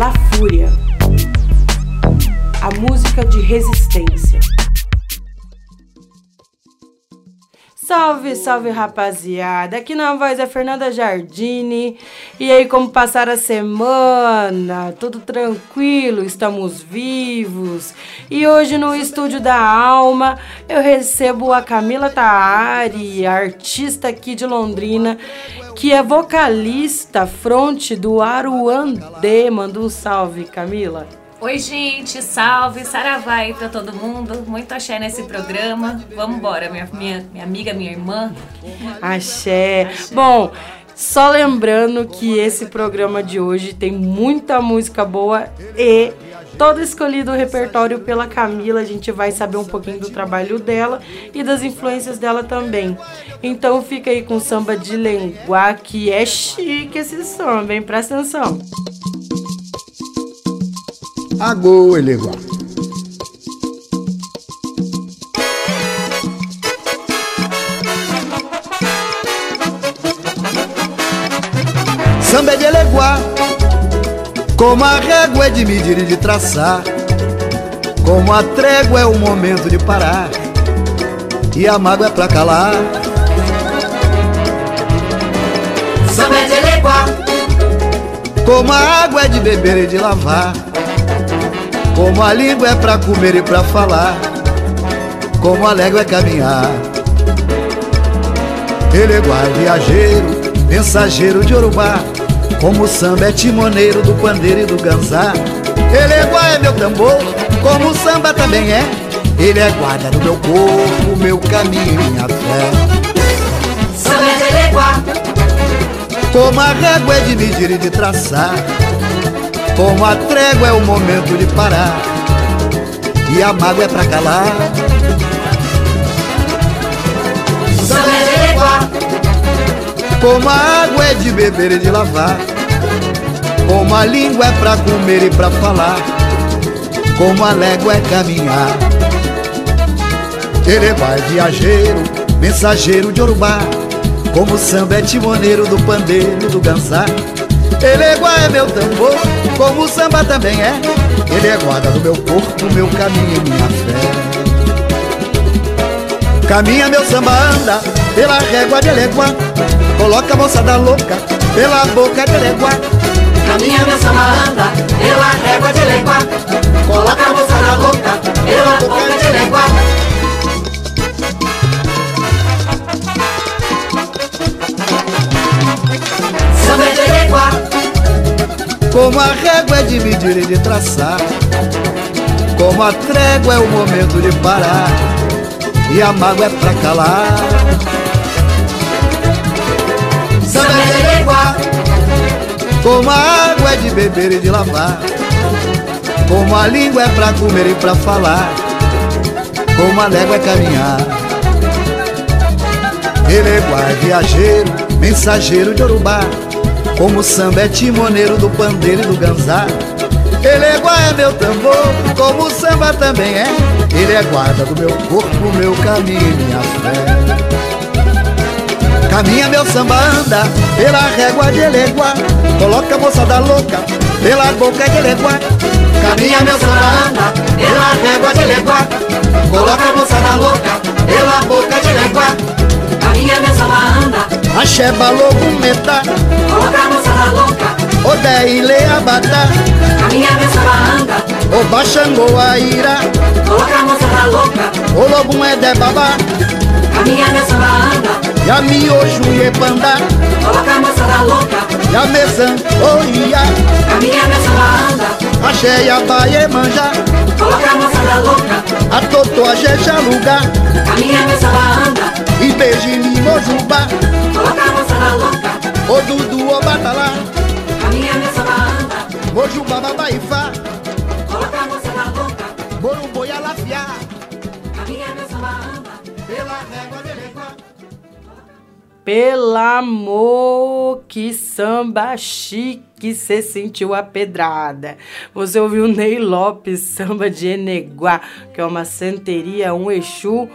La Fúria, a música de resistência. Salve, salve rapaziada! Aqui na voz é Fernanda Jardini. E aí, como passar a semana? Tudo tranquilo? Estamos vivos? E hoje no estúdio da Alma eu recebo a Camila Taari, artista aqui de Londrina, que é vocalista fronte do Aruandê. Manda um salve, Camila. Oi, gente, salve, saravai para todo mundo. Muito axé nesse programa. Vamos embora, minha, minha, minha amiga, minha irmã. Axé. axé. Bom, só lembrando que esse programa de hoje tem muita música boa e todo escolhido o repertório pela Camila. A gente vai saber um pouquinho do trabalho dela e das influências dela também. Então fica aí com o samba de Lenguá, que é chique esse samba, hein? Presta atenção. Agô Eleguá. Samba é de Eleguá, como a régua é de medir e de traçar, como a trégua é o momento de parar, e a mágoa é pra calar. É como a água é de beber e de lavar como a língua é pra comer e pra falar Como a légua é caminhar. Ele é guarda viajeiro, mensageiro de Urubá Como o samba é timoneiro do pandeiro e do ganzá. Ele é é meu tambor, como o samba também é. Ele é guarda do meu corpo, meu caminho e minha fé. Samba é de Eleguá Como a régua é de medir e de traçar. Como a trégua é o momento de parar. E a mágoa é pra calar. Samba é de Como a água é de beber e de lavar Como a língua é pra comer e pra falar Como a légua é caminhar. Ele vai viajeiro, mensageiro de Urubá Como o samba é timoneiro do pandeiro do ganzá. Ele é meu tambor, como o samba também é. Ele é guarda do meu corpo, meu caminho e minha fé. Caminha meu samba anda pela régua de Eleguá Coloca a moçada louca pela boca de Eleguá Caminha meu samba anda pela régua de Eleguá Coloca a moçada louca pela boca de Eleguá Como a régua é de medir e de traçar Como a trégua é o momento de parar E a mágoa é pra calar. Samba é de Como a água é de beber e de lavar. Como a língua é pra comer e pra falar. Como a légua é caminhar. Eleguá é viajeiro, mensageiro de Urubá. Como o samba é timoneiro do pandeiro e do ganzá. Ele é guarda é meu tambor, como o samba também é. Ele é guarda do meu corpo, meu caminho e minha fé Caminha meu samba anda pela régua de Eleguá Coloca a moçada louca pela boca de Eleguá Caminha meu samba anda pela régua de Eleguá Coloca a moçada louca pela boca de Eleguá Caminha meu samba anda. Axé balogo meta Coloca a moçada louca. O deile abata Caminha meu samba anda. O baixango a ira. Coloca a moçada louca. O lobo é de babá. Caminha meu samba anda E a miojo e panda. Coloca a moçada louca. E a mesan o ia Caminha meu samba anda. E a baie manja. Coloca a moçada louca. A toto a jeja lugar Caminha meu samba anda. E beije mojuba Coloca a moçada louca. O dudu o batalá Caminha meu samba anda. Mojuba babaifa. Coloca Pelo amor, que samba chique, cê sentiu a pedrada. Você ouviu Ney Lopes, samba de Eneguá, que é uma santeria, um Exu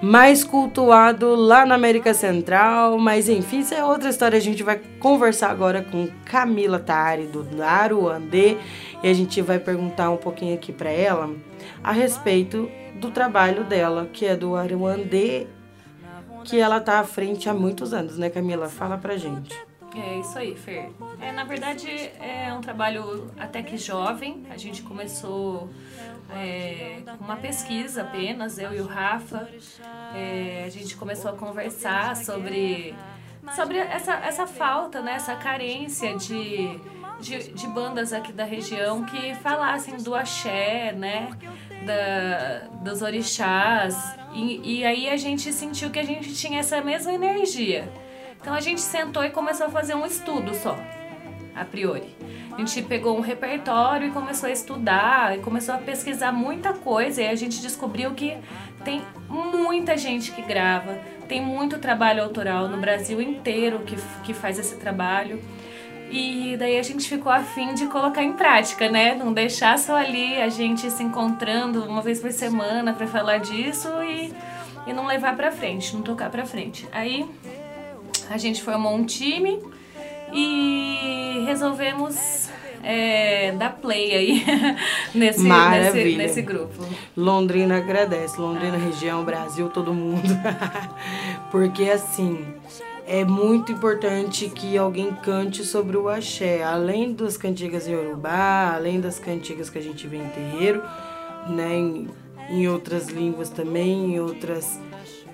mais cultuado lá na América Central, mas enfim, isso é outra história. A gente vai conversar agora com Camila Tari do Aruandê e a gente vai perguntar um pouquinho aqui para ela a respeito do trabalho dela, que é do Aruandê, que ela tá à frente há muitos anos, né, Camila? Fala pra gente. É isso aí, Fer. É, na verdade, é um trabalho até que jovem. A gente começou é, com uma pesquisa apenas, eu e o Rafa. É, a gente começou a conversar sobre, sobre essa, essa falta, né, essa carência de, de, de bandas aqui da região que falassem do axé, né? Da, dos orixás. E, e aí a gente sentiu que a gente tinha essa mesma energia. Então a gente sentou e começou a fazer um estudo só, a priori. A gente pegou um repertório e começou a estudar, e começou a pesquisar muita coisa, e a gente descobriu que tem muita gente que grava, tem muito trabalho autoral no Brasil inteiro que, que faz esse trabalho. E daí a gente ficou afim de colocar em prática, né? Não deixar só ali a gente se encontrando uma vez por semana para falar disso e, e não levar para frente, não tocar para frente. Aí a gente formou um time e resolvemos é, dar play aí nesse, nesse, nesse, grupo. Londrina agradece, Londrina, região, Brasil, todo mundo. Porque assim, é muito importante que alguém cante sobre o axé, além das cantigas em Yorubá, além das cantigas que a gente vê em terreiro, né, em, em outras línguas também, em outras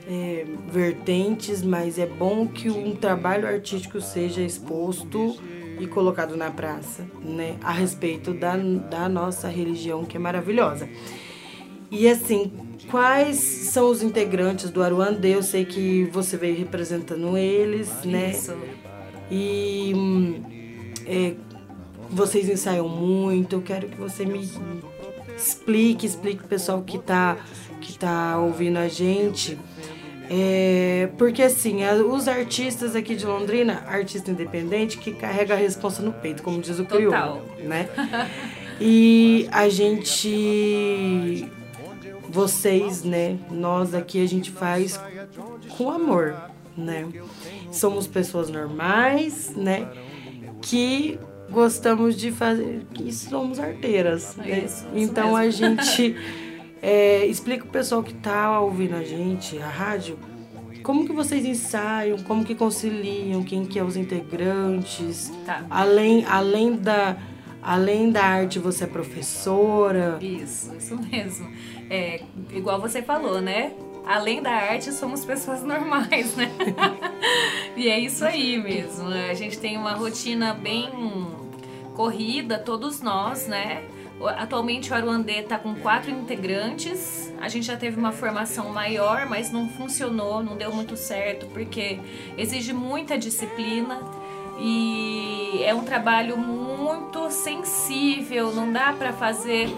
é, vertentes, mas é bom que um trabalho artístico seja exposto e colocado na praça, né, a respeito da, da nossa religião que é maravilhosa. E assim, quais são os integrantes do Aruandê? Eu sei que você veio representando eles, né? Isso. E hum, é, vocês ensaiam muito. Eu quero que você me explique, explique o pessoal que está que tá ouvindo a gente é, porque assim, os artistas aqui de Londrina, artista independente que carrega a responsa no peito, como diz o crioulo, né? E a gente vocês, né, nós aqui a gente faz com amor, né? Somos pessoas normais, né, que gostamos de fazer, que somos arteiras, é né? Isso, então a gente É, explica o pessoal que tá ouvindo a gente, a rádio, como que vocês ensaiam, como que conciliam, quem que é os integrantes, tá. além, além da além da arte você é professora. Isso, isso mesmo. É, igual você falou, né? Além da arte, somos pessoas normais, né? e é isso aí mesmo. A gente tem uma rotina bem corrida, todos nós, né? Atualmente o Aruandê está com quatro integrantes. A gente já teve uma formação maior, mas não funcionou, não deu muito certo, porque exige muita disciplina e é um trabalho muito sensível, não dá para fazer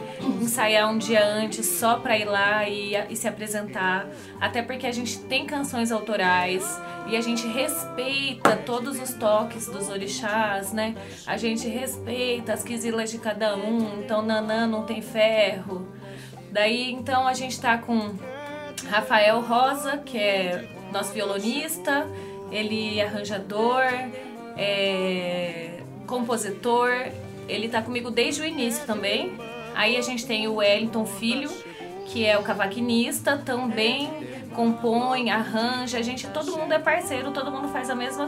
ensaiar um dia antes só para ir lá e, e, se apresentar, até porque a gente tem canções autorais e a gente respeita todos os toques dos orixás, né? A gente respeita as quisilas de cada um, então Nanã não tem ferro. Daí então a gente tá com Rafael Rosa, que é nosso violonista, ele é arranjador, é, compositor, ele tá comigo desde o início também. Aí a gente tem o Wellington Filho, que é o cavaquinista, também compõe, arranja, a gente, todo mundo é parceiro, todo mundo faz a mesma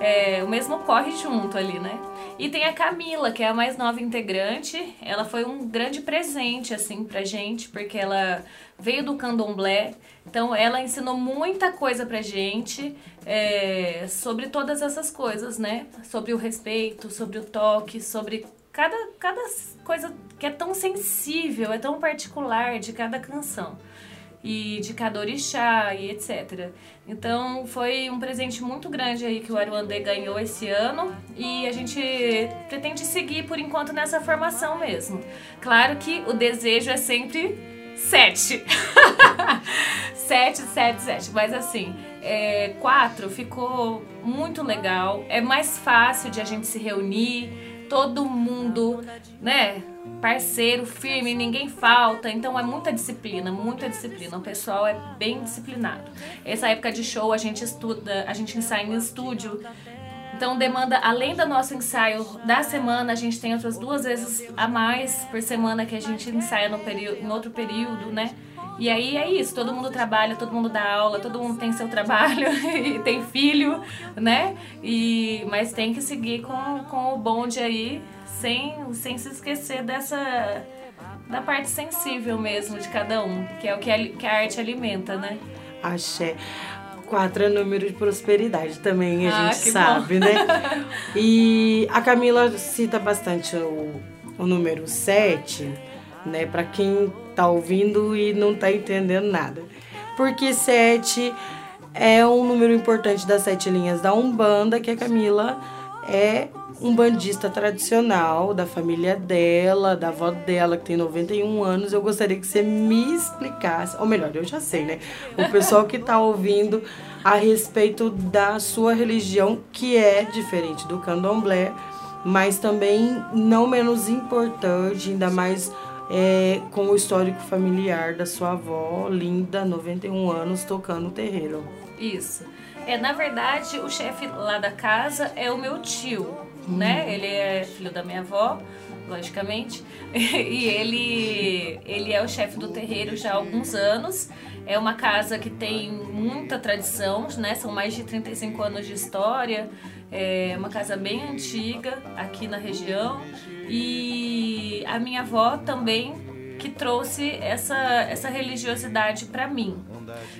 é, o mesmo corre junto ali, né? E tem a Camila, que é a mais nova integrante. Ela foi um grande presente, assim, pra gente, porque ela veio do candomblé. Então, ela ensinou muita coisa pra gente é, sobre todas essas coisas, né? Sobre o respeito, sobre o toque, sobre cada, cada coisa que é tão sensível, é tão particular de cada canção e de cada orixá e etc. Então foi um presente muito grande aí que o Aruandê ganhou esse ano e a gente pretende seguir por enquanto nessa formação mesmo. Claro que o desejo é sempre sete. sete, sete, sete. Mas assim, é, quatro ficou muito legal. É mais fácil de a gente se reunir todo mundo, né? Parceiro, firme, ninguém falta. Então é muita disciplina, muita disciplina. O pessoal é bem disciplinado. Essa época de show a gente estuda, a gente ensaia em estúdio. Então demanda, além do nosso ensaio da semana, a gente tem outras duas vezes a mais por semana que a gente ensaia no período, em outro período, né? E aí é isso, todo mundo trabalha, todo mundo dá aula, todo mundo tem seu trabalho e tem filho, né? E, mas tem que seguir com, com o bonde aí, sem, sem se esquecer dessa da parte sensível mesmo de cada um, que é o que a, que a arte alimenta, né? Axé. Quatro é número de prosperidade também, a Ah, gente sabe, né? E a Camila cita bastante o, o número 7, né? Pra quem tá ouvindo e não tá entendendo nada. Porque 7 é um número importante das sete linhas da Umbanda, que a Camila é um bandista tradicional da família dela, da avó dela, que tem 91 anos. Eu gostaria que você me explicasse, ou melhor, eu já sei, né? O pessoal que tá ouvindo a respeito da sua religião, que é diferente do candomblé, mas também não menos importante, ainda mais é, com o histórico familiar da sua avó, linda, 91 anos, tocando o terreiro. Isso. É, na verdade, o chefe lá da casa é o meu tio, né? Ele é filho da minha avó, logicamente. E ele, ele é o chefe do terreiro já há alguns anos. É uma casa que tem muita tradição, né? São mais de 35 anos de história. É uma casa bem antiga aqui na região. E a minha avó também que trouxe essa, essa religiosidade para mim.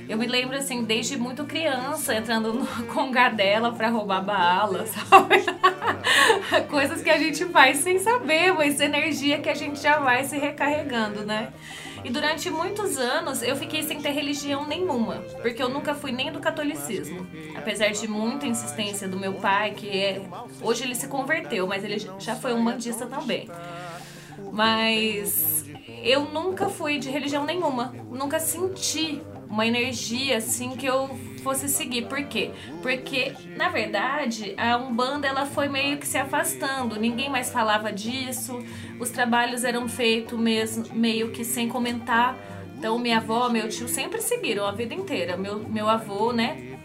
Eu me lembro assim, desde muito criança, entrando no congá dela pra roubar bala, sabe? Coisas que a gente faz sem saber, mas energia que a gente já vai se recarregando, né? E durante muitos anos eu fiquei sem ter religião nenhuma, porque eu nunca fui nem do catolicismo. Apesar de muita insistência do meu pai, que é. Hoje ele se converteu, mas ele já foi um bandista também. Mas eu nunca fui de religião nenhuma, nunca senti uma energia assim que eu fosse seguir. Por quê? Porque na verdade a Umbanda ela foi meio que se afastando, ninguém mais falava disso, os trabalhos eram feitos mesmo meio que sem comentar. Então minha avó, meu tio sempre seguiram a vida inteira, meu, meu avô, né?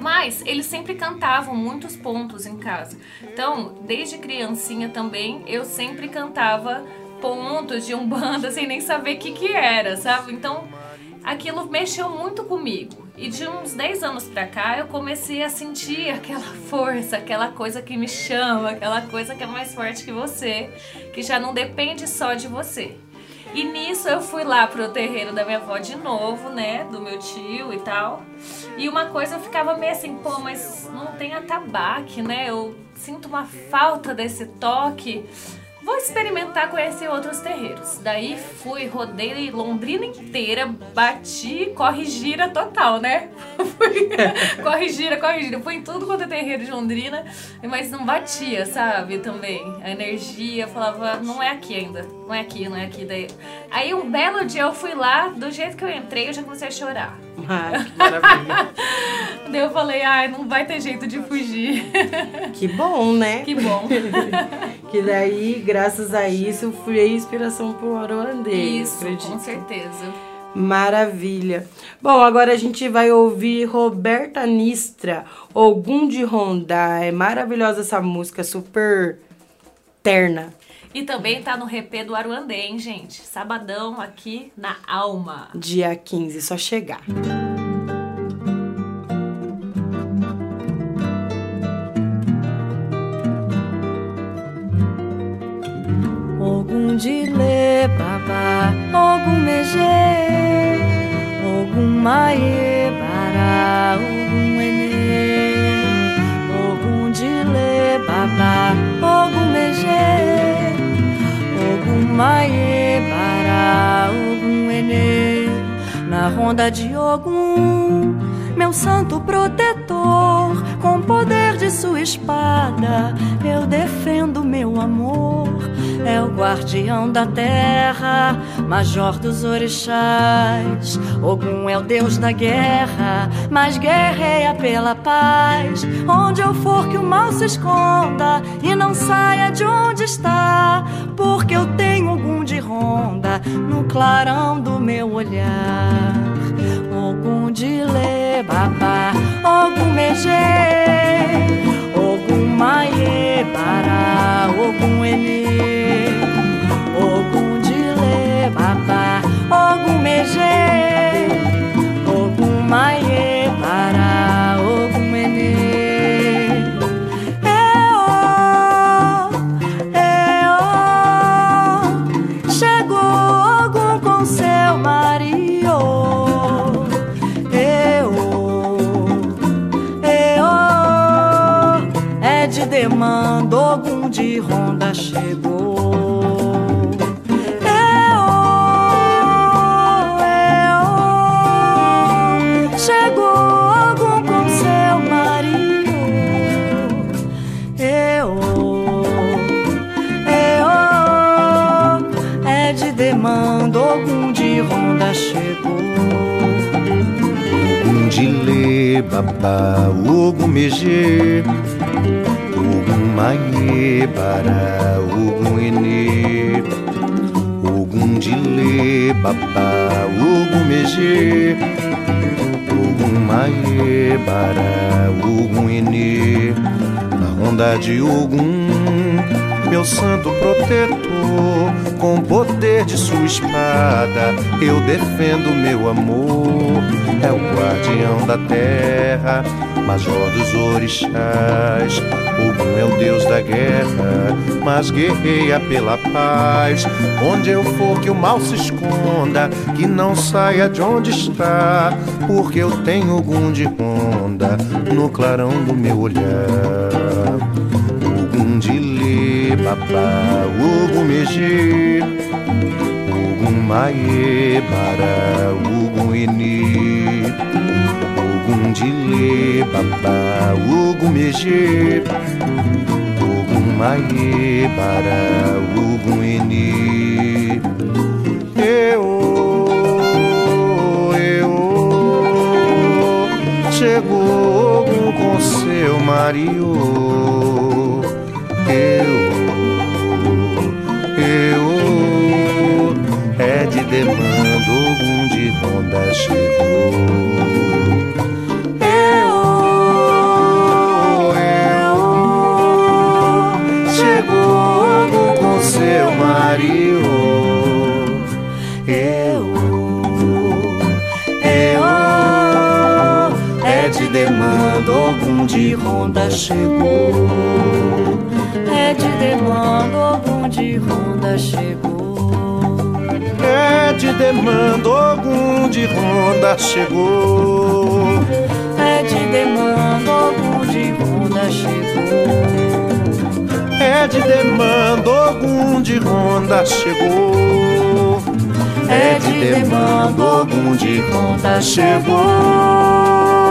Mas eles sempre cantavam muitos pontos em casa. Então, desde criancinha também, eu sempre cantava pontos de umbanda sem nem saber o que, que era, sabe? Então, aquilo mexeu muito comigo. E de uns 10 anos pra cá, eu comecei a sentir aquela força, aquela coisa que me chama, aquela coisa que é mais forte que você, que já não depende só de você. E nisso eu fui lá pro terreiro da minha avó de novo, né? Do meu tio e tal. E uma coisa eu ficava meio assim, pô, mas não tem atabaque, né? Eu sinto uma falta desse toque. Vou experimentar conhecer outros terreiros. Daí fui, rodei Londrina inteira, bati, corre gira total, né? Fui, corre gira, corre gira. Fui em tudo quanto é terreiro de Londrina, mas não batia, sabe? Também. A energia, falava, não é aqui ainda. Não é aqui, não é aqui. Daí... Aí um belo dia eu fui lá, do jeito que eu entrei, eu já comecei a chorar. Ah, que maravilha. Daí eu falei, ai, não vai ter jeito de fugir. que bom, né? Que bom. Que daí, graças a isso, fui a inspiração pro Aruandê. Isso, acredito. com certeza. Maravilha. Bom, agora a gente vai ouvir Roberta Nistra, Ogum de Rondá. É maravilhosa essa música, super terna. E também tá no repê do Aruandê, hein, gente? Sabadão aqui na Alma. Dia 15, só chegar. Ogum de lê, babá, ogum megê, ogum maê, bará, ogum enê. Ogum de lê, babá, ogum megê, ogum maê, bará, ogum enê. Na ronda de ogum, meu santo protetor, com poder de sua espada, eu defendo meu amor é o guardião da terra, major dos orixás. Ogum é o deus da guerra, mas guerreia pela paz. Onde eu for que o mal se esconda e não saia de onde está, porque eu tenho Ogum de ronda no clarão do meu olhar. Ogum de lebaba, Ogum megê, Ogum maie para Ogum ene, Ogum de lebaba, Ogum megê, Ogum maie de demanda, Ogum de ronda chegou. Ogum de lê, babá, Ogum megê, Ogum maie, bará, Ogum enê. Ogum de lê, babá, Ogum megê, Ogum maie, bará, Ogum enê. Na onda de Ogum, meu santo protetor, com o poder de sua espada, eu defendo meu amor. É o guardião da terra, major dos orixás. Ogum é o deus da guerra, mas guerreia pela paz. Onde eu for que o mal se esconda, que não saia de onde está, porque eu tenho Ogum de ronda no clarão do meu olhar. Ogum de lê, babá, Ogum megê, Ogum maie, bará, Ogum eni. Eu, eu, chegou com seu marido. Chegou. Eu, eu, chegou com seu marido. Eu, eu, é de demanda, Ogum de ronda chegou. É de demanda, Ogum de ronda chegou. É de demanda, Ogum de ronda chegou. É de demanda, Ogum de ronda chegou. É de demanda, Ogum de ronda chegou. É de demanda, Ogum de ronda chegou.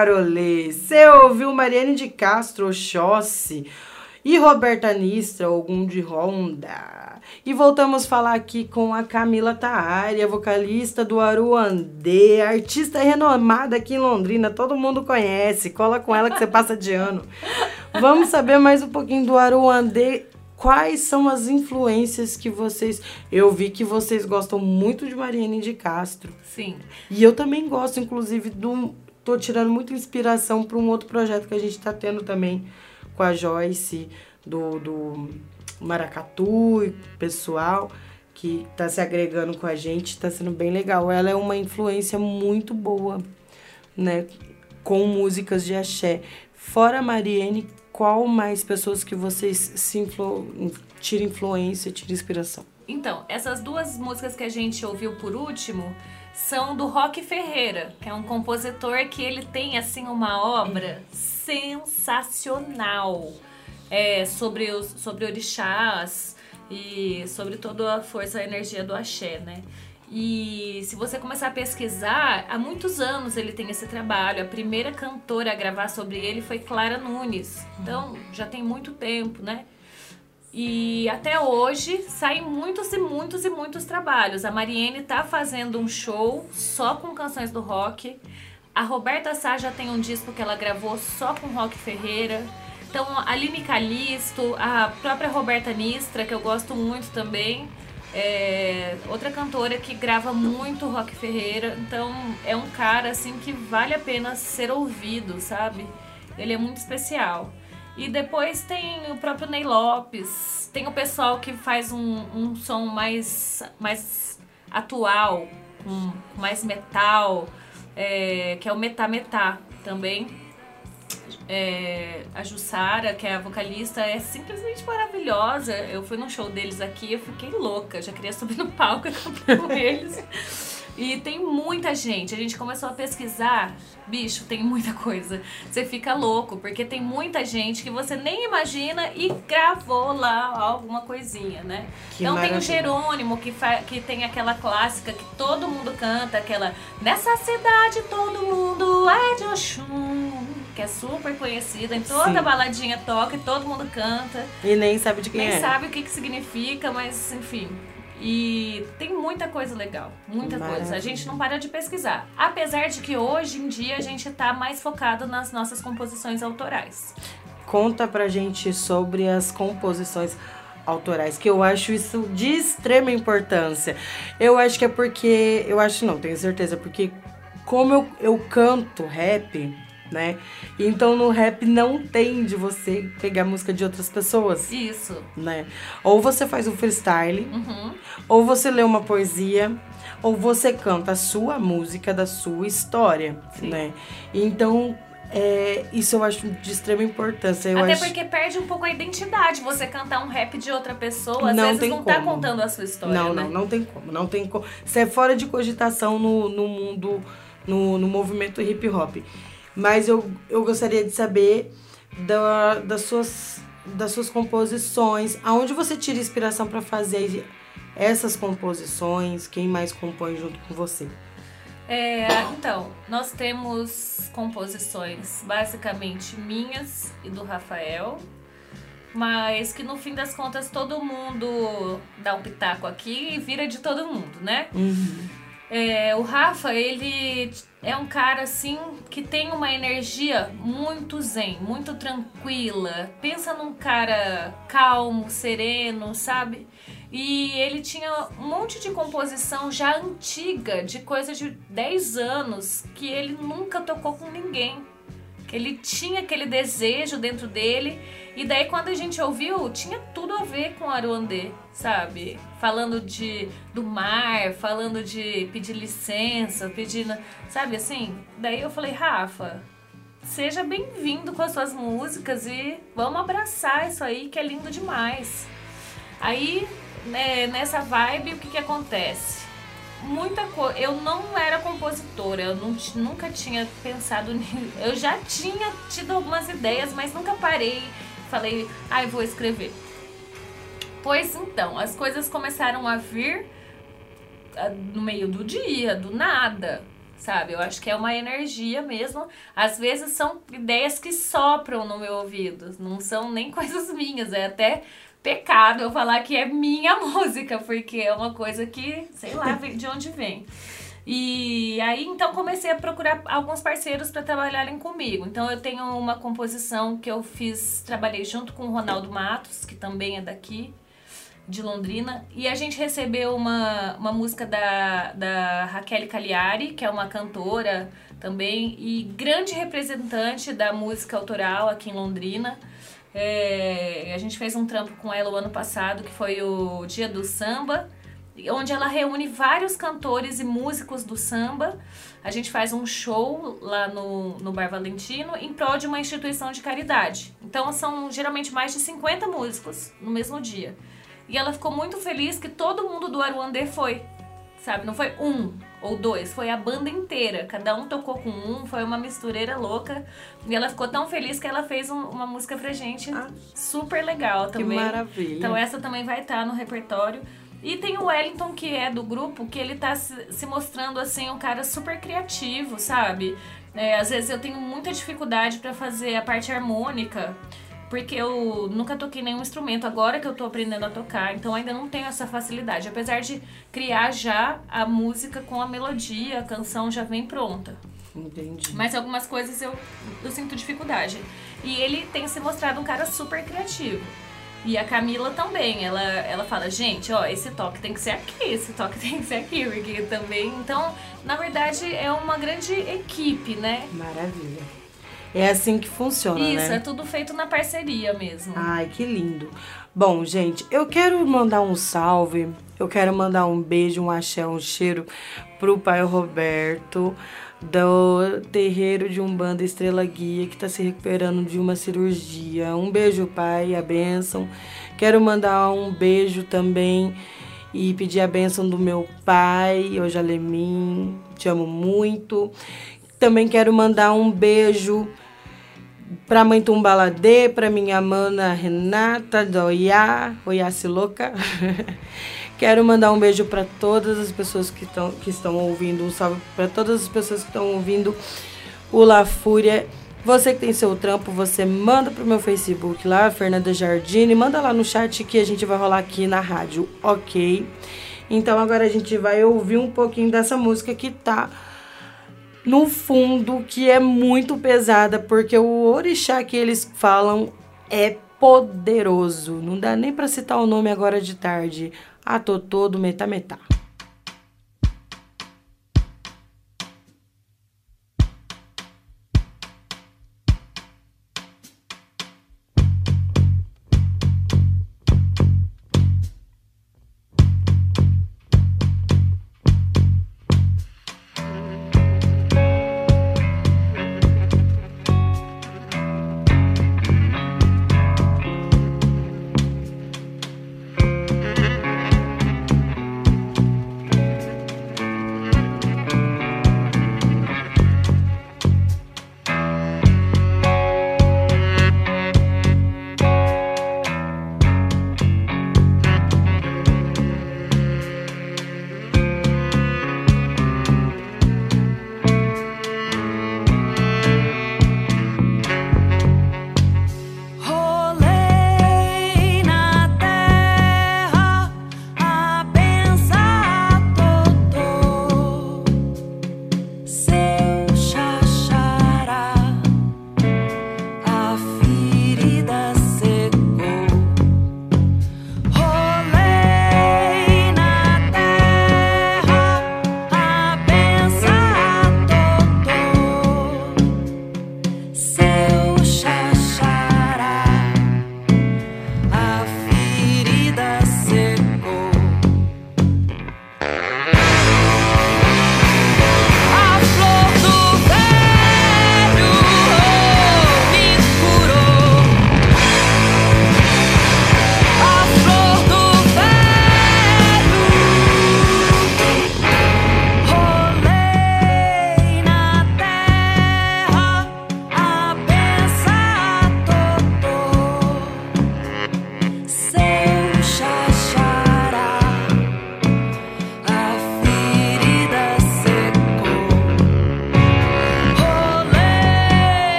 Parolê. Você ouviu Mariane de Castro, Oxóssi e Roberta Nistra, algum de Ronda. E voltamos a falar aqui com a Camila Taari, a vocalista do Aruandê, artista renomada aqui em Londrina, todo mundo conhece. Cola com ela que você passa de ano. Vamos saber mais um pouquinho do Aruandê. Quais são as influências que vocês. Eu vi que vocês gostam muito de Mariane de Castro. Sim. E eu também gosto, inclusive, do. Tô tirando muita inspiração para um outro projeto que a gente está tendo também com a Joyce, do, do Maracatu e pessoal que está se agregando com a gente, está sendo bem legal. Ela é uma influência muito boa, né? Com músicas de axé. Fora a Mariene, qual mais pessoas que vocês se influ... tiram influência, tiram inspiração? Então, essas duas músicas que a gente ouviu por último são do Rock Ferreira, que é um compositor que ele tem assim uma obra sensacional é, sobre os sobre orixás e sobre toda a força e energia do axé, né? E se você começar a pesquisar, há muitos anos ele tem esse trabalho. A primeira cantora a gravar sobre ele foi Clara Nunes. Então, já tem muito tempo, né? E até hoje saem muitos e muitos e muitos trabalhos. A Mariene tá fazendo um show só com canções do rock. A Roberta Sá já tem um disco que ela gravou só com Rock Ferreira. Então, a Aline Calisto, a própria Roberta Nistra, que eu gosto muito também. É outra cantora que grava muito Rock Ferreira. Então, é um cara assim que vale a pena ser ouvido, sabe? Ele é muito especial. E depois tem o próprio Ney Lopes. Tem o pessoal que faz um, um som mais, mais atual, com mais metal, é, que é o Metá Metá também. É, a Jussara, que é a vocalista, é simplesmente maravilhosa. Eu fui num show deles aqui, eu fiquei louca, já queria subir no palco e com eles. E tem muita gente. A gente começou a pesquisar, bicho, tem muita coisa. Você fica louco, porque tem muita gente que você nem imagina e gravou lá alguma coisinha, né? Que então tem o maravilha. Jerônimo, que, que tem aquela clássica que todo mundo canta, aquela Nessa cidade todo mundo é de Oxum, que é super conhecida, em toda Sim. baladinha toca e todo mundo canta. E nem sabe de quem Nem é. sabe o que, que significa, mas enfim. E tem muita coisa legal, muita coisa. A Maravilha. gente não para de pesquisar. Apesar de que hoje em dia a gente tá mais focado nas nossas composições autorais. Conta pra gente sobre as composições autorais, que eu acho isso de extrema importância. Eu acho que é porque. Eu acho não, tenho certeza, porque como eu, eu canto rap, né? Então no rap não tem de você pegar música de outras pessoas, Isso. né? Ou você faz um freestyle, Uhum. ou você lê uma poesia, ou você canta a sua música da sua história, Sim. né? Então, é, isso eu acho de extrema importância. Eu Até acho... porque perde um pouco a identidade. Você cantar um rap de outra pessoa, às Não vezes não tá como. contando a sua história, Não, né? não, não tem como, não tem como. Isso é fora de cogitação no, no mundo, no, no movimento hip hop. Mas eu, eu gostaria de saber da, das, suas, das suas composições, aonde você tira inspiração para fazer essas composições, quem mais compõe junto com você? É, então, nós temos composições basicamente minhas e do Rafael, mas que no fim das contas todo mundo dá um pitaco aqui e vira de todo mundo, né? É, o Rafa, ele é um cara assim que tem uma energia muito zen, muito tranquila. Pensa num cara calmo, sereno, sabe? E ele tinha um monte de composição já antiga, de coisa de 10 anos, que ele nunca tocou com ninguém. Ele tinha aquele desejo dentro dele. E daí quando a gente ouviu, tinha tudo a ver com Aruandê, sabe? Falando de do mar, falando de pedir licença, pedindo, sabe assim? Daí eu falei, Rafa, seja bem-vindo com as suas músicas e vamos abraçar isso aí que é lindo demais. Aí, né, nessa vibe, o que que acontece? Muita coisa. Eu não era compositora, eu não nunca tinha pensado nisso. Eu já tinha tido algumas ideias, mas nunca parei. Falei, ai, vou escrever. Pois então, as coisas começaram a vir ah, no meio do dia, do nada, sabe? Eu acho que é uma energia mesmo. Às vezes são ideias que sopram no meu ouvido, não são nem coisas minhas, é até pecado eu falar que é minha música, porque é uma coisa que, sei lá, de onde vem. E aí então comecei a procurar alguns parceiros para trabalharem comigo. Então eu tenho uma composição que eu fiz, trabalhei junto com o Ronaldo Matos, que também é daqui de Londrina, e a gente recebeu uma, uma música da, da Raquel Cagliari, que é uma cantora também e grande representante da música autoral aqui em Londrina. É, a gente fez um trampo com ela o ano passado, que foi o Dia do Samba, onde ela reúne vários cantores e músicos do samba. A gente faz um show lá no, no Bar Valentino em prol de uma instituição de caridade. Então são geralmente mais de 50 músicos no mesmo dia. E ela ficou muito feliz que todo mundo do Aruandê foi, sabe? Não foi um ou dois, foi a banda inteira. Cada um tocou com um, foi uma mistureira louca. E ela ficou tão feliz que ela fez um, uma música pra gente ah, super legal também. Que maravilha. Então essa também vai estar no repertório. E tem o Wellington, que é do grupo, que ele tá se, se mostrando assim um cara super criativo, sabe? É, às vezes eu tenho muita dificuldade para fazer a parte harmônica porque eu nunca toquei nenhum instrumento, agora que eu tô aprendendo a tocar, então ainda não tenho essa facilidade. Apesar de criar já a música com a melodia, a canção já vem pronta. Entendi. Mas algumas coisas eu, eu sinto dificuldade. E ele tem se mostrado um cara super criativo. E a Camila também, ela, ela fala, gente, ó, esse toque tem que ser aqui, esse toque tem que ser aqui, porque também. Então, na verdade, é uma grande equipe, né? Maravilha. É assim que funciona, Isso, né? é tudo feito na parceria mesmo. Ai, que lindo. Bom, gente, eu quero mandar um salve, eu quero mandar um beijo, um axé, um cheiro pro pai Roberto do terreiro de Umbanda Estrela Guia que está se recuperando de uma cirurgia. Um beijo, pai, a bênção. Quero mandar um beijo também e pedir a bênção do meu pai, hoje Alemim, te amo muito. Também quero mandar um beijo para mãe Tumbaladê, para minha mana Renata do Oiá, Oiá-se louca. quero mandar um beijo para todas as pessoas que, tão, que estão ouvindo, um salve para todas as pessoas que estão ouvindo o La Fúria. Você que tem seu trampo, você manda pro meu Facebook lá, Fernanda Jardine, manda lá no chat que a gente vai rolar aqui na rádio, ok? Então agora a gente vai ouvir um pouquinho dessa música que tá no fundo que é muito pesada, porque o orixá que eles falam é poderoso. Não dá nem para citar o nome agora de tarde. A Totô do Metá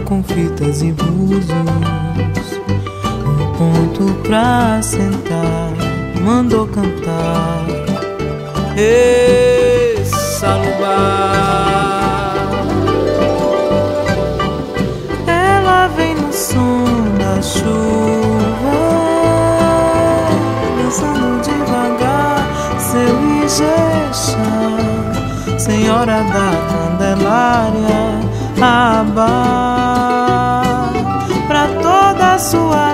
com fitas e búzios. Um ponto pra sentar, mandou cantar. Ei, Salubá. Ela vem no som da chuva, dançando devagar seu Ijexá, Senhora da Candelária, Abá, sua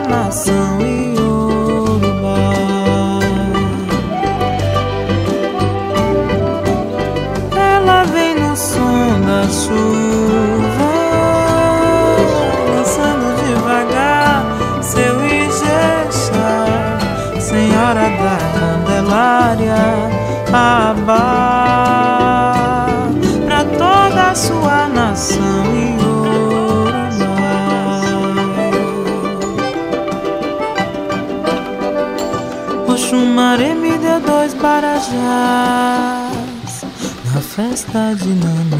na festa de Nanã.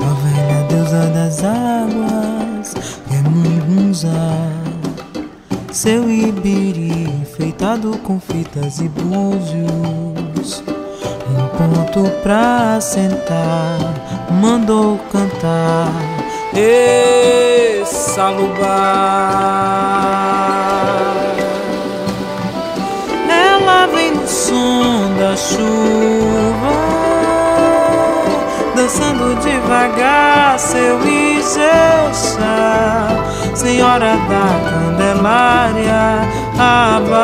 A velha deusa das águas é Mungunzá. Seu ibiri enfeitado com fitas e búzios. Um ponto pra sentar, mandou cantar. Ê, Salubá. Som da chuva, dançando devagar seu Ijexá, Senhora da Candelária, Abá,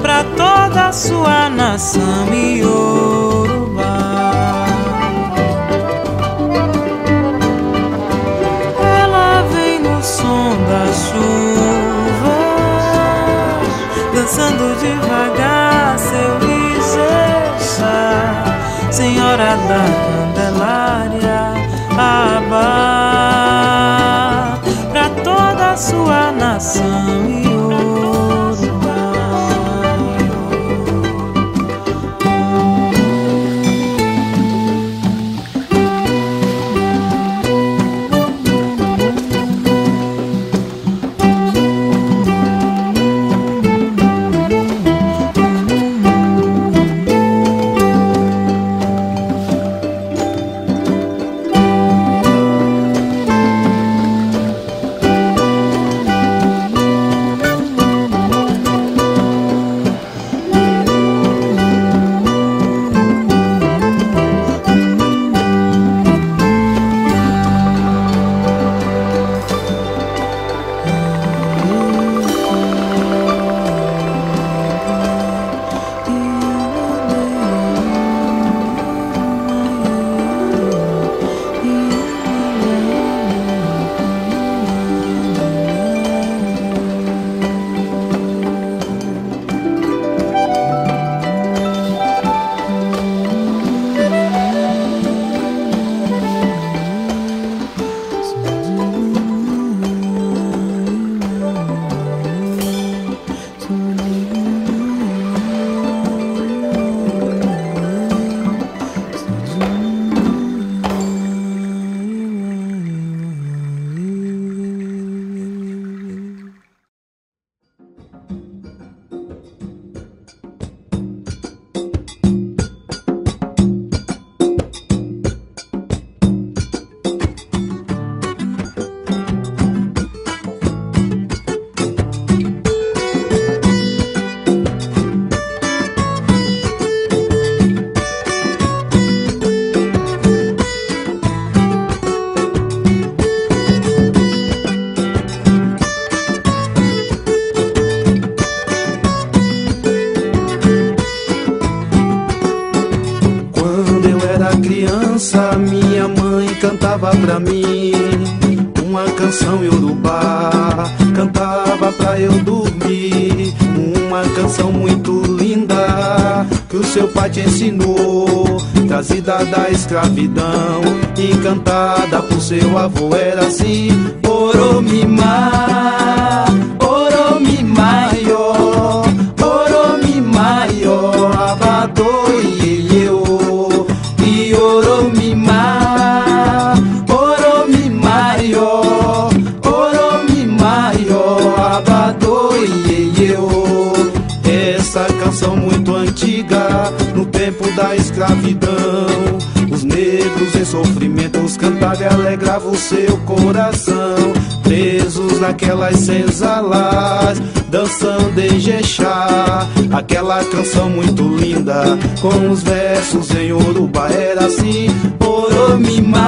pra toda a sua nação Iorubá. Da Candelária, Abá, pra toda a sua nação cantava pra mim uma canção iorubá. Cantava pra eu dormir, uma canção muito linda. que o seu pai te ensinou. Trazida da escravidão e cantada por seu avô era assim: Oromimá, Oromimá, da escravidão. Os negros em sofrimentos cantavam e alegravam o seu coração. Presos naquelas senzalas, dançando em Jexá. Aquela canção muito linda, com os versos em Urubá. Era assim: Oromimá,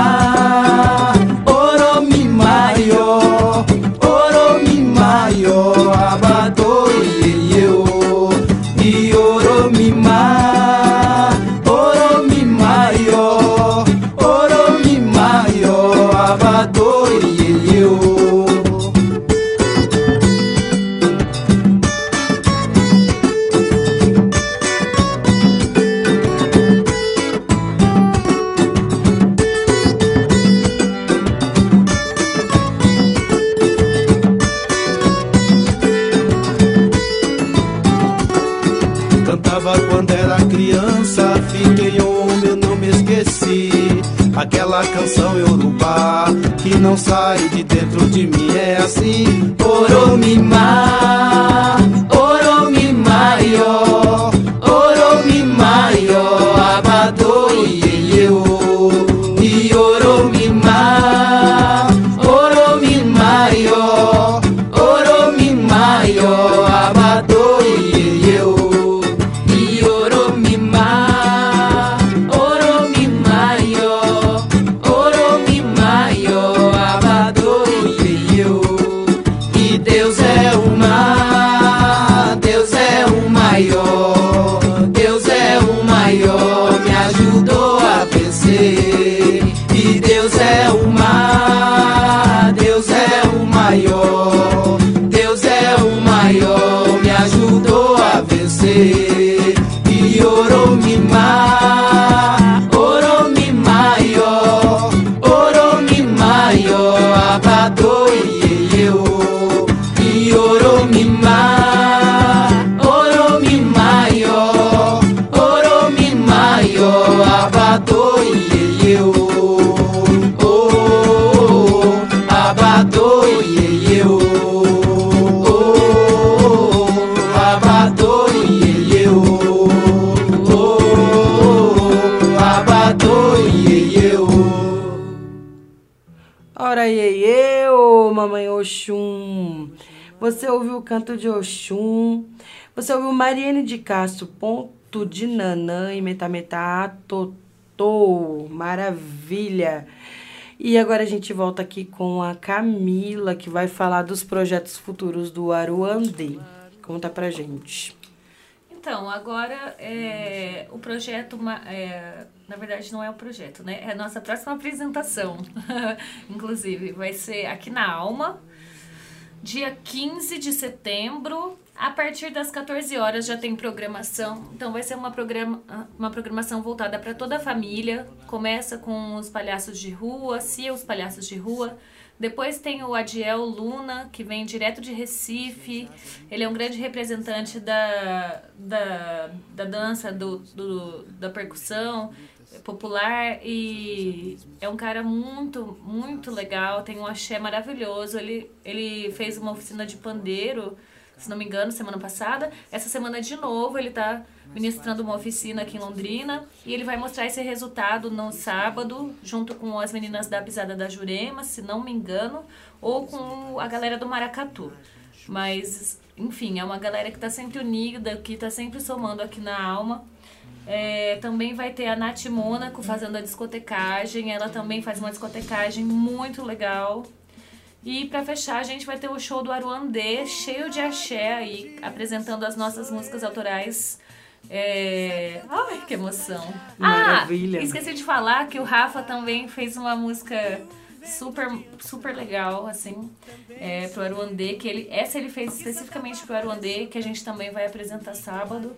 é Você ouviu o canto de Oxum. Você ouviu Mariene de Castro, ponto de Nanã e Metametá, Totô. Maravilha. E agora a gente volta aqui com a Camila, que vai falar dos projetos futuros do Aruandê. Conta pra gente. Então, agora é, o projeto, é, na verdade não é o projeto, né? É a nossa próxima apresentação, inclusive. Vai ser aqui na Alma, dia 15 de setembro. A partir das 14 horas já tem programação. Então vai ser uma, programa, uma programação voltada para toda a família. Começa com os palhaços de rua, Cia os palhaços de rua. Depois tem o Adiel Luna, que vem direto de Recife. Ele é um grande representante da, da, da dança, do, do, da percussão popular e é um cara muito, muito legal. Tem um axé maravilhoso. Ele, ele fez uma oficina de pandeiro, se não me engano, semana passada. Essa semana, de novo, ele tá ministrando uma oficina aqui em Londrina e ele vai mostrar esse resultado no sábado, junto com as meninas da Pisada da Jurema, se não me engano, ou com a galera do Maracatu. Mas, enfim, é uma galera que tá sempre unida, que tá sempre somando aqui na alma. É, também vai ter a Nath Mônaco fazendo a discotecagem. Ela também faz uma discotecagem muito legal. E pra fechar, a gente vai ter o show do Aruandê, cheio de axé aí, apresentando as nossas músicas autorais. É... Ai, que emoção! Maravilha. Ah, esqueci de falar que o Rafa também fez uma música super, super legal, assim, é, pro Aruandê, que ele, essa ele fez especificamente pro Aruandê, que a gente também vai apresentar sábado.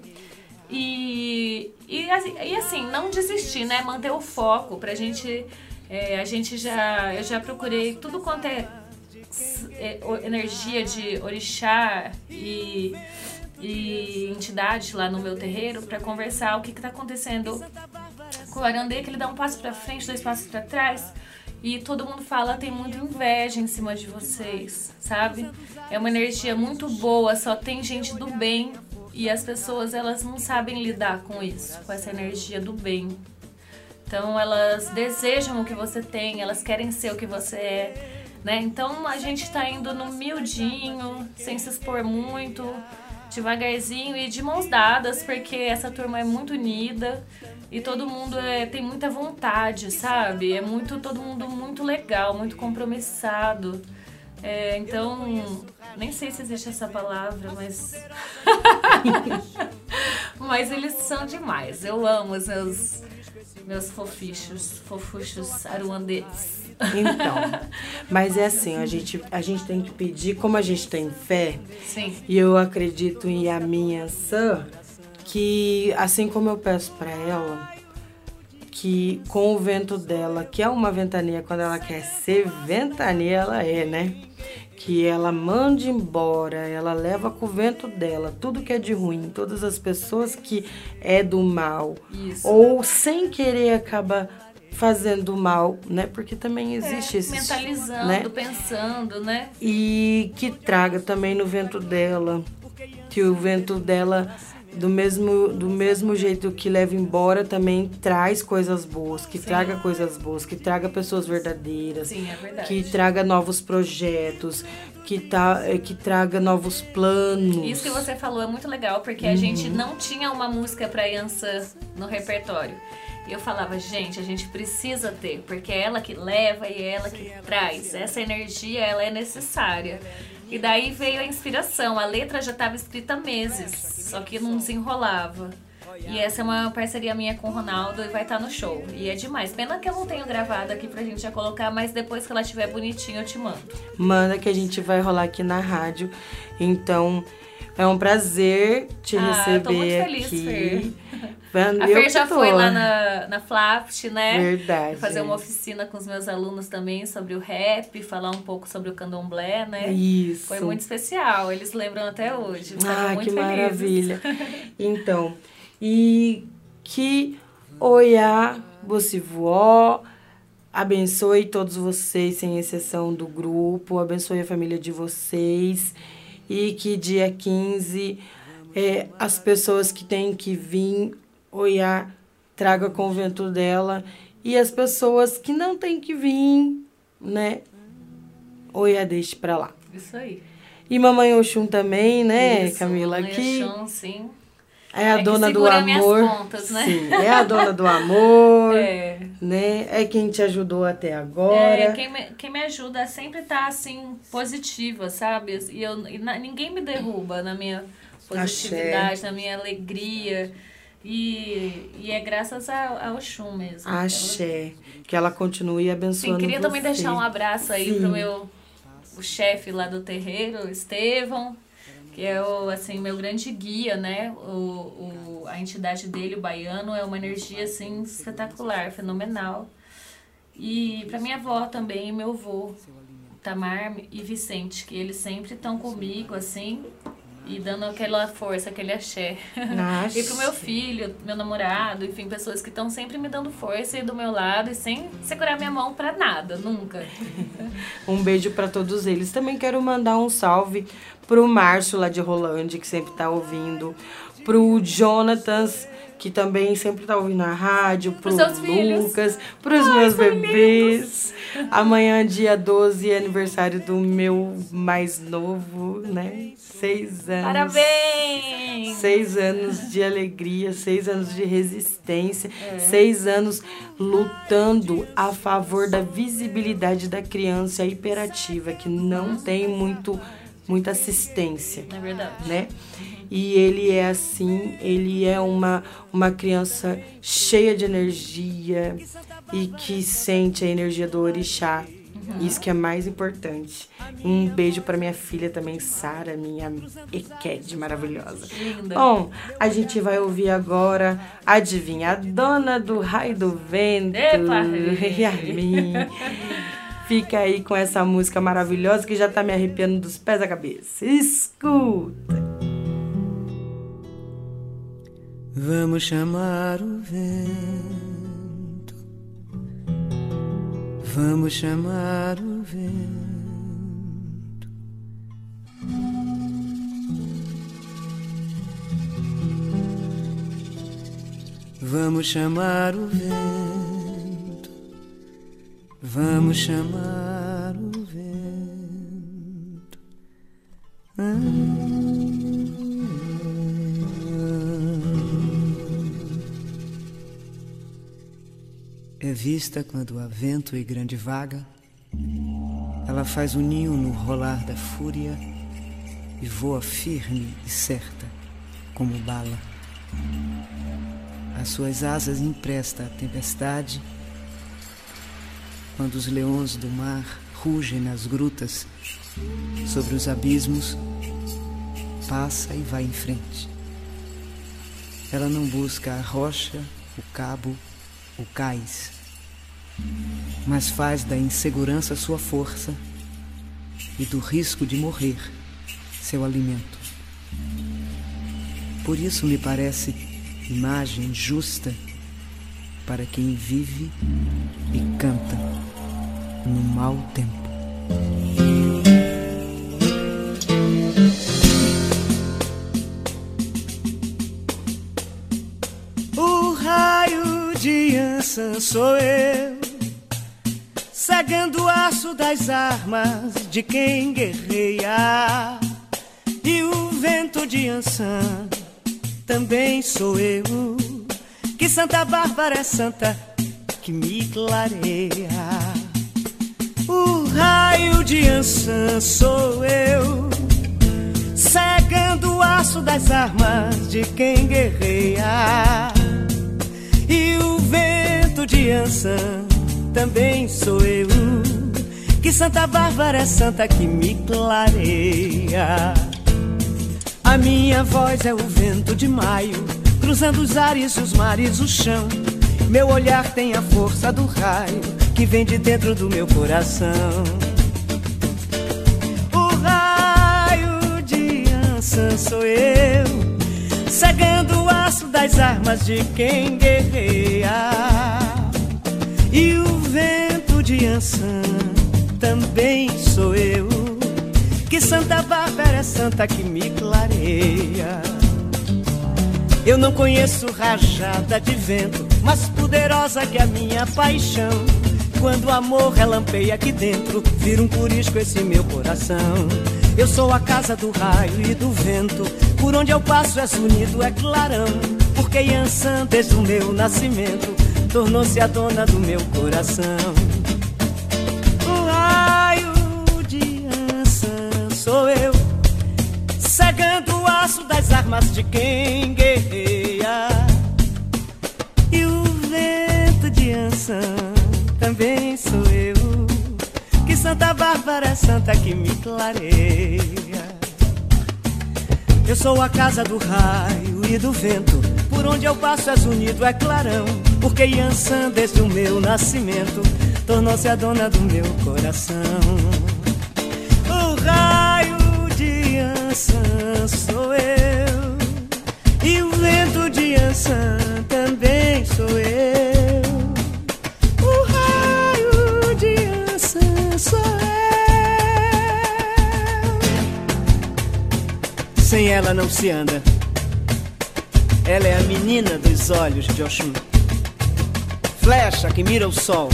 E, e, assim- e assim, não desistir, né? Manter o foco pra gente. é, a gente já. Eu já procurei tudo quanto é, é, energia de orixá e, e entidade lá no meu terreiro pra conversar o que, que tá acontecendo com o Arandê, que ele dá um passo pra frente, dois passos pra trás. E todo mundo fala, tem muita inveja em cima de vocês, sabe? É uma energia muito boa, só tem gente do bem. E as pessoas, elas não sabem lidar com isso, com essa energia do bem. Então elas desejam o que você tem, elas querem ser o que você é, né? Então a gente tá indo no miudinho, sem se expor muito, devagarzinho e de mãos dadas, porque essa turma é muito unida e todo mundo é, tem muita vontade, sabe? É muito todo mundo muito legal, muito compromissado. É, então, nem sei se existe essa palavra, mas mas eles são demais. Eu amo os meus meus fofichos, fofuchos aruandetes. Então, mas é assim, a gente, a gente tem que pedir, como a gente tem fé, Sim. e eu acredito em a minha Sam, que assim como eu peço pra ela, que com o vento dela, que é uma ventania, quando ela quer ser ventania, ela é, né? Que ela mande embora, ela leva com o vento dela tudo que é de ruim, todas as pessoas que é do mal, Isso. ou sem querer acaba fazendo mal, né? Porque também existe esse É, Mentalizando, né? pensando, né? e que traga também no vento dela, que o vento dela do mesmo do mesmo jeito que leva embora também traz coisas boas, que traga coisas boas, que traga pessoas verdadeiras, Sim, é verdade. que traga novos projetos, que tá eh, que traga novos planos. Isso que você falou é muito legal, porque a gente não tinha uma música pra Yansan no repertório. E eu falava, gente, a gente precisa ter, porque é ela que leva e é ela que traz. Essa energia, ela é necessária. E daí veio a inspiração. A letra já estava escrita há meses, só que não desenrolava. E essa é uma parceria minha com o Ronaldo e vai estar no show. E é demais. Pena que eu não tenho gravado aqui pra gente já colocar, mas depois que ela estiver bonitinha eu te mando. Manda que a gente vai rolar aqui na rádio. Então, é um prazer te Ah, receber tô muito feliz, aqui. Fer. A Fer já tô. foi lá na, na Flaft, né? Verdade. Fazer uma oficina com os meus alunos também sobre o rap, falar um pouco sobre o candomblé, né? Isso. Foi muito especial, eles lembram até hoje. Ah, muito que felizes. maravilha. Então, e que Oiá, Bocivuó, abençoe todos vocês, sem exceção do grupo, abençoe a família de vocês e que dia 15 é, as pessoas que têm que vir, Oiá, traga com o vento dela e as pessoas que não têm que vir, né, Oiá, deixe pra lá. Isso aí. E Mamãe Oxum também, né, Isso, Camila? Mamãe Que Oxum, sim. É a É dona do amor. pontas, né? Sim, é a dona do amor, É. né? É quem te ajudou até agora. É, quem me, quem me ajuda a sempre estar assim, positiva, sabe? E, eu, e na- ninguém me derruba na minha positividade, na minha alegria. E, e é graças a- ao Oxum mesmo. Axé. Que ela continue abençoando Sim, queria também você. deixar um abraço aí Sim. pro meu o chefe lá do terreiro, Estevão, que é o assim meu grande guia, né? O, o, a entidade dele, o baiano, é uma energia assim espetacular, fenomenal. E para minha avó também, meu avô, Tamar e Vicente, que eles sempre estão comigo assim. E dando aquela força, aquele axé. Axé. e pro meu filho, meu namorado, enfim, pessoas que estão sempre me dando força e do meu lado e sem segurar minha mão pra nada, nunca. Um beijo pra todos eles. Também quero mandar um salve pro Márcio lá de Rolândia, que sempre tá ouvindo. Pro Jonatas, que também sempre tá ouvindo a rádio. Pro Pros seus filhos. Lucas. Pros meus bebês. Amanhã, dia 12, é aniversário do meu mais novo, né? Seis anos. Parabéns! Seis anos de alegria, seis anos de resistência, É. seis anos lutando a favor da visibilidade da criança hiperativa, que não tem muito, muita assistência, É verdade. né? E ele é assim, ele é uma, uma criança cheia de energia e que sente a energia do orixá. Isso que é mais importante. Um beijo para minha filha também, Sara, minha Equed maravilhosa. Linda. Bom, a gente vai ouvir agora, adivinha, a dona do raio do vento, Epa! Yasmin. Fica aí com essa música maravilhosa que já tá me arrepiando dos pés à cabeça. Escuta! Vamos chamar o vento. Vamos chamar o vento. Vamos chamar o vento. Vamos chamar o vento. É vista quando há vento e grande vaga. Ela faz o ninho no rolar da fúria e voa firme e certa, como bala. As suas asas empresta à tempestade. Quando os leões do mar rugem nas grutas, sobre os abismos, passa e vai em frente. Ela não busca a rocha, o cabo, o cais, mas faz da insegurança sua força e do risco de morrer seu alimento. Por isso me parece imagem justa para quem vive e canta no mau tempo. O raio de Ansan sou eu, cegando o aço das armas de quem guerreia. E o vento de Ansan também sou eu, que Santa Bárbara é santa, que me clareia. O raio de Ansan sou eu, cegando o aço das armas de quem guerreia. E o vento de Ansan também sou eu, que Santa Bárbara é santa que me clareia. A minha voz é o vento de maio, cruzando os ares, os mares, o chão. Meu olhar tem a força do raio que vem de dentro do meu coração. O raio de Ansan sou eu, cegando o aço das armas de quem guerreia. E o vento de Ansan também sou eu, que Santa Bárbara é santa que me clareia. Eu não conheço rajada de vento, mais poderosa que a minha paixão. Quando o amor relampeia aqui dentro, vira um curisco esse meu coração. Eu sou a casa do raio e do vento, por onde eu passo és unido, é clarão. Porque Yansan, desde o meu nascimento, tornou-se a dona do meu coração. O raio de Yansan sou eu, cegando o aço das armas de quem guerreia. E o vento de Ansan também sou eu, que Santa Bárbara é santa que me clareia. Eu sou a casa do raio e do vento, por onde eu passo és unido, é clarão. Porque Yansan, desde o meu nascimento, tornou-se a dona do meu coração. O raio de Yansan sou eu, e o vento de Yansan também sou eu. O raio de Yansan sou eu. Sem ela não se anda. Ela é a menina dos olhos de Oxum. Flecha que mira o sol.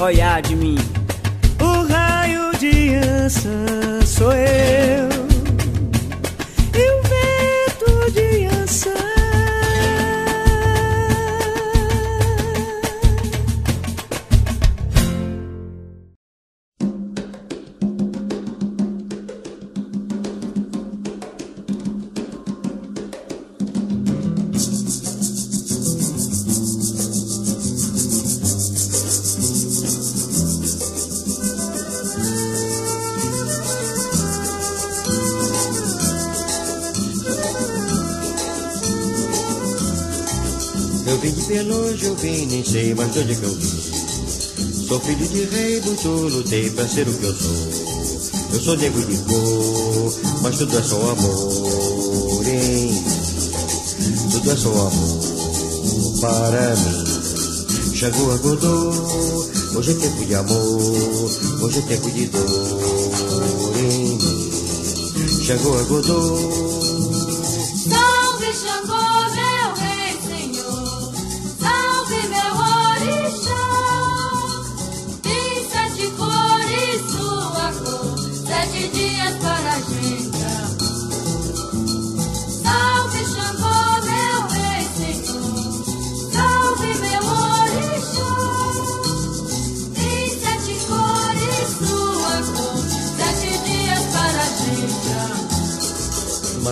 Olhar de mim. O raio de Ansan sou eu. Peloja, eu vim, nem sei mais de onde é que eu vim. Sou filho de rei, muito lutei pra ser o que eu sou. Eu sou negro de cor, mas tudo é só amor mim. Tudo é só amor para mim. A Godô, hoje é tempo de amor, hoje é tempo de dor em mim. A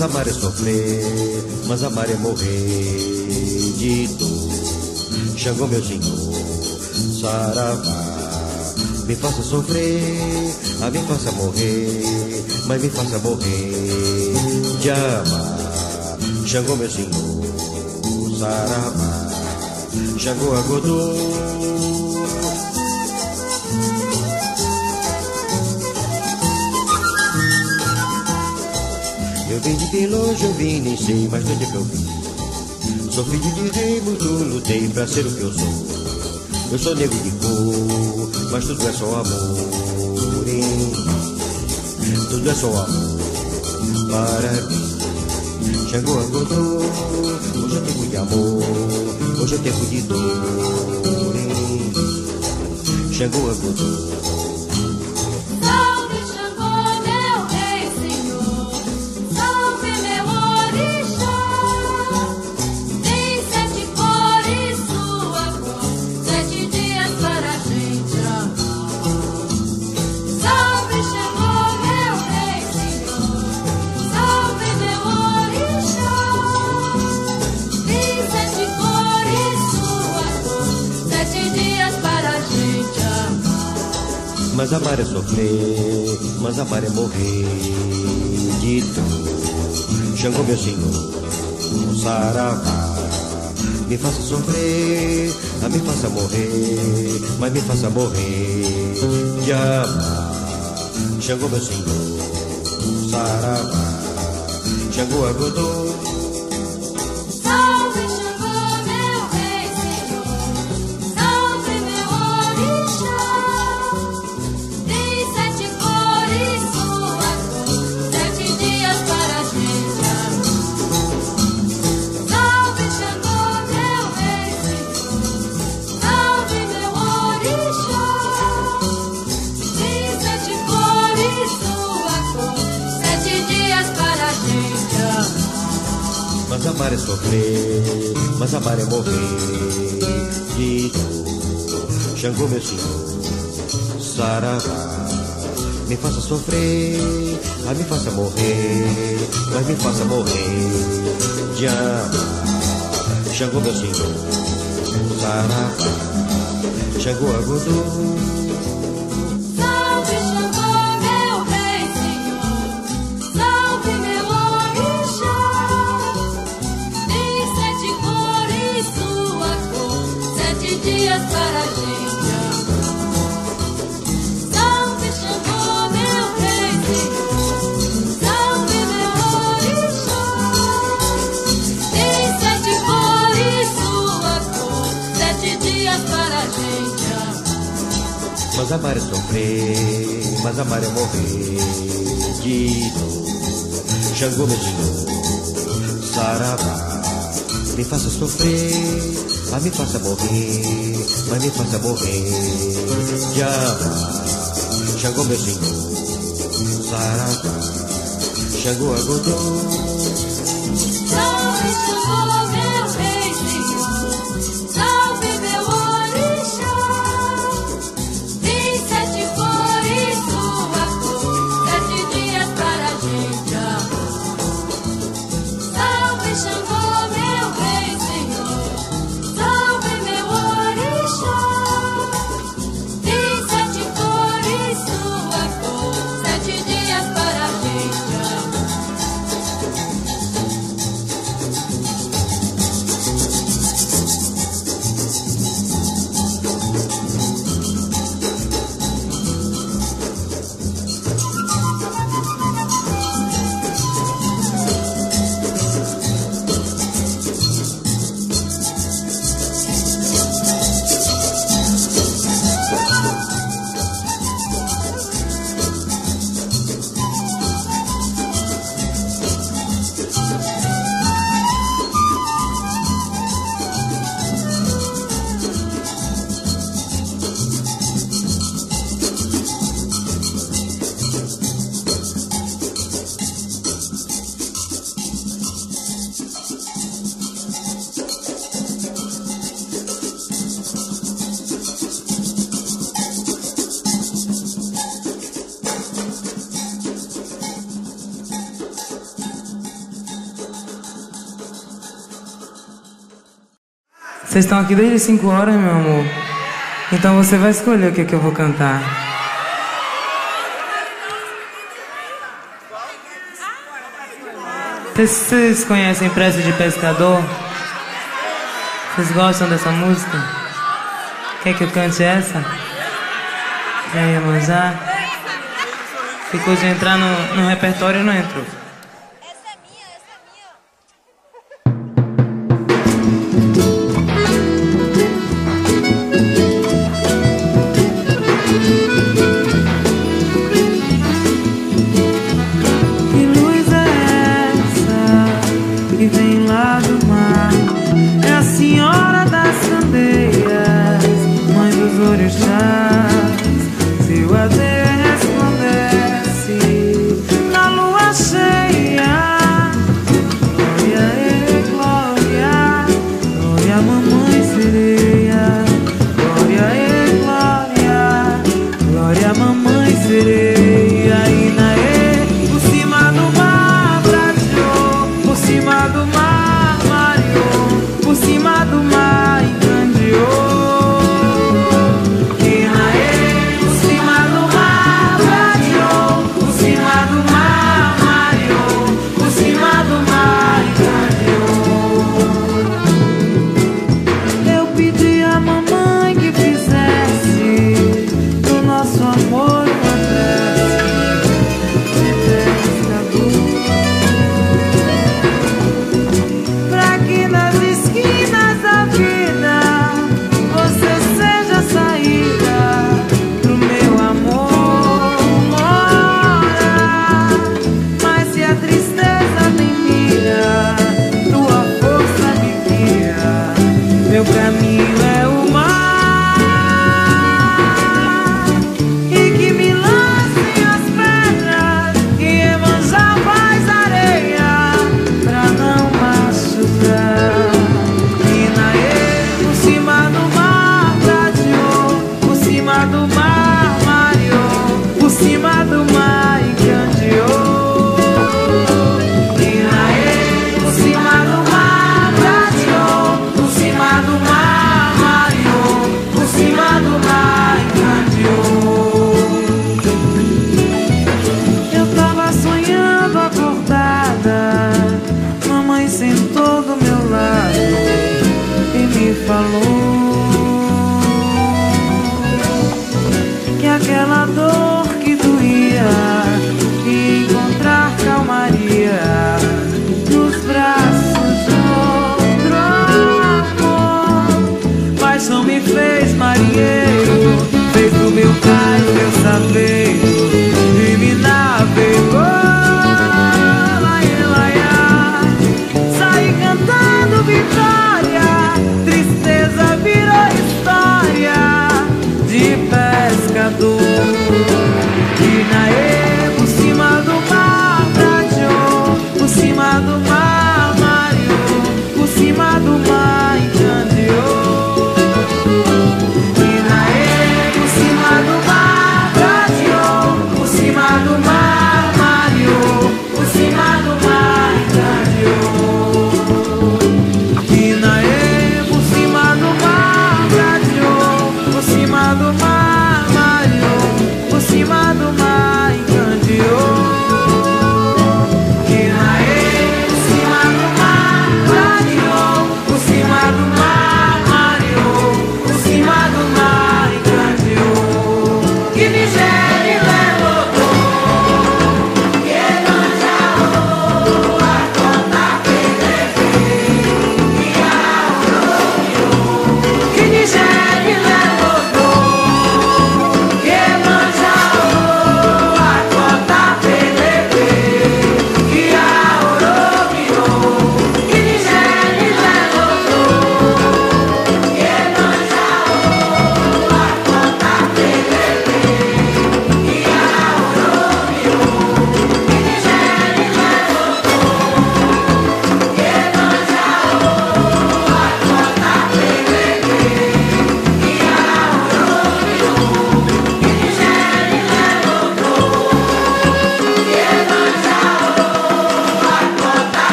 Mas amar é sofrer, mas amar é morrer de dor. Xangô, meu senhor, saravá, me faça sofrer, ah, me faça morrer, mas me faça morrer de amar. Xangô, meu senhor, saravá, Xangô, agodô. Eu vim de longe, eu vim, nem sei mais de onde é que eu vim. Sou filho de rei, muito lutei pra ser o que eu sou. Eu sou negro de cor, mas tudo é só amor mim. Tudo é só amor para mim. Chegou a Godô, hoje é tempo de amor, hoje é tempo de dor mim. Chegou a Godô. Amar é sofrer, mas amar é morrer de dor. Xangô, meu senhor, saravá, me faça sofrer, ah, me faça morrer, mas me faça morrer de amar. Xangô, meu senhor, saravá, Xangô, agodô. Amar é sofrer, mas amar é morrer de dor. Xangô, meu senhor, saravá, me faça sofrer, ah, me faça morrer, mas me faça morrer de amar. Xangô, meu senhor, saravá, Xangô, agodô. Mas amar é sofrer, mas amar é morrer de dor. Xangô, meu senhor, saravá, me faça sofrer, ah, me faça morrer, mas me faça morrer de amar. Xangô, meu senhor, saravá, Xangô, agodô. Vocês estão aqui desde 5 horas, meu amor. Então você vai escolher o que, é que eu vou cantar. Vocês conhecem Prece de Pescador? Vocês gostam dessa música? Quer que eu cante essa? Quer ir manjar? Ficou de entrar no, no repertório e não entrou.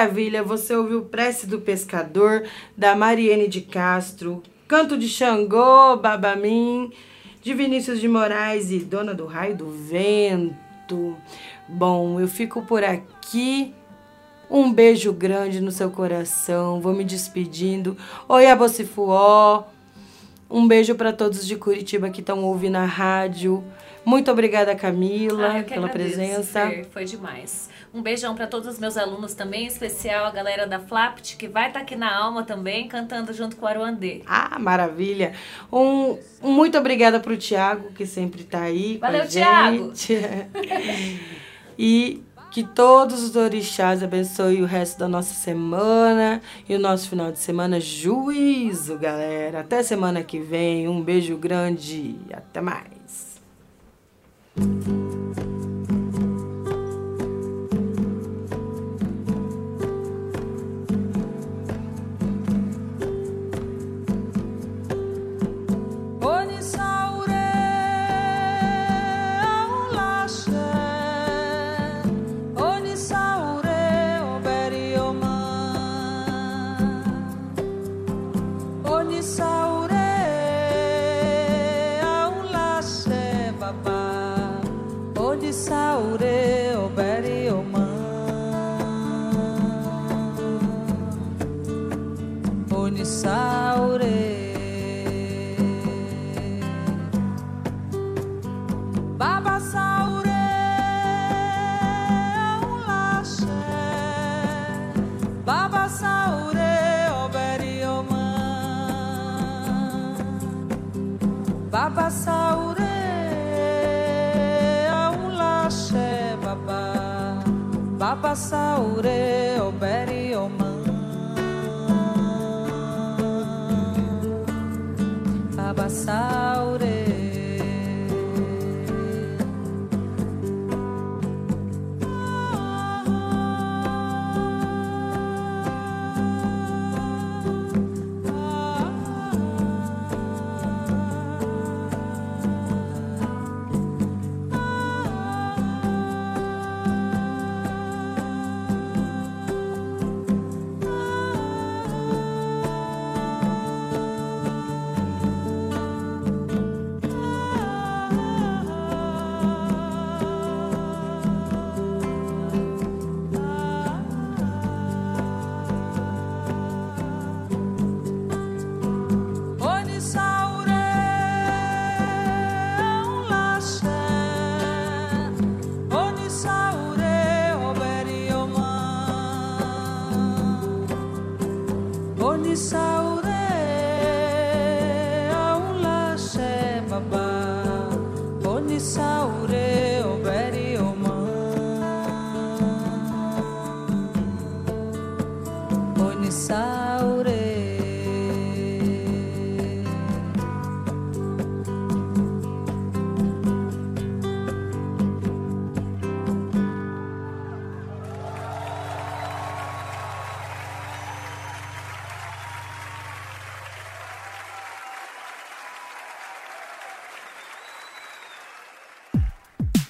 Maravilha, você ouviu Prece do Pescador, da Mariene de Castro, Canto de Xangô, Babamim, de Vinícius de Moraes e Dona do Raio do Vento. Bom, eu fico por aqui. Um beijo grande no seu coração. Vou me despedindo. Oi, Abocifuó. Um beijo para todos de Curitiba que estão ouvindo a rádio. Muito obrigada, Camila, Ah, pela agradeço, presença. Fer, foi demais. Um beijão para todos os meus alunos também, em especial a galera da Flapt, que vai estar aqui na Alma também, cantando junto com o Aruandê. Ah, maravilha. Um, um muito obrigada pro Tiago, que sempre tá aí Valeu, a gente. e que todos os orixás abençoem o resto da nossa semana e o nosso final de semana. Juízo, galera. Até semana que vem. Um beijo grande até mais. Onisaure, oberioma. Onisaure. Baba Saure, Ulache, Baba Saure, Oberioma, Baba Saure, Baba Saure, Oberioma.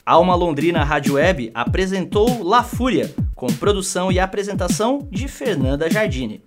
Alma Londrina Rádio Web apresentou La Fúria, com produção e apresentação de Fernanda Jardine.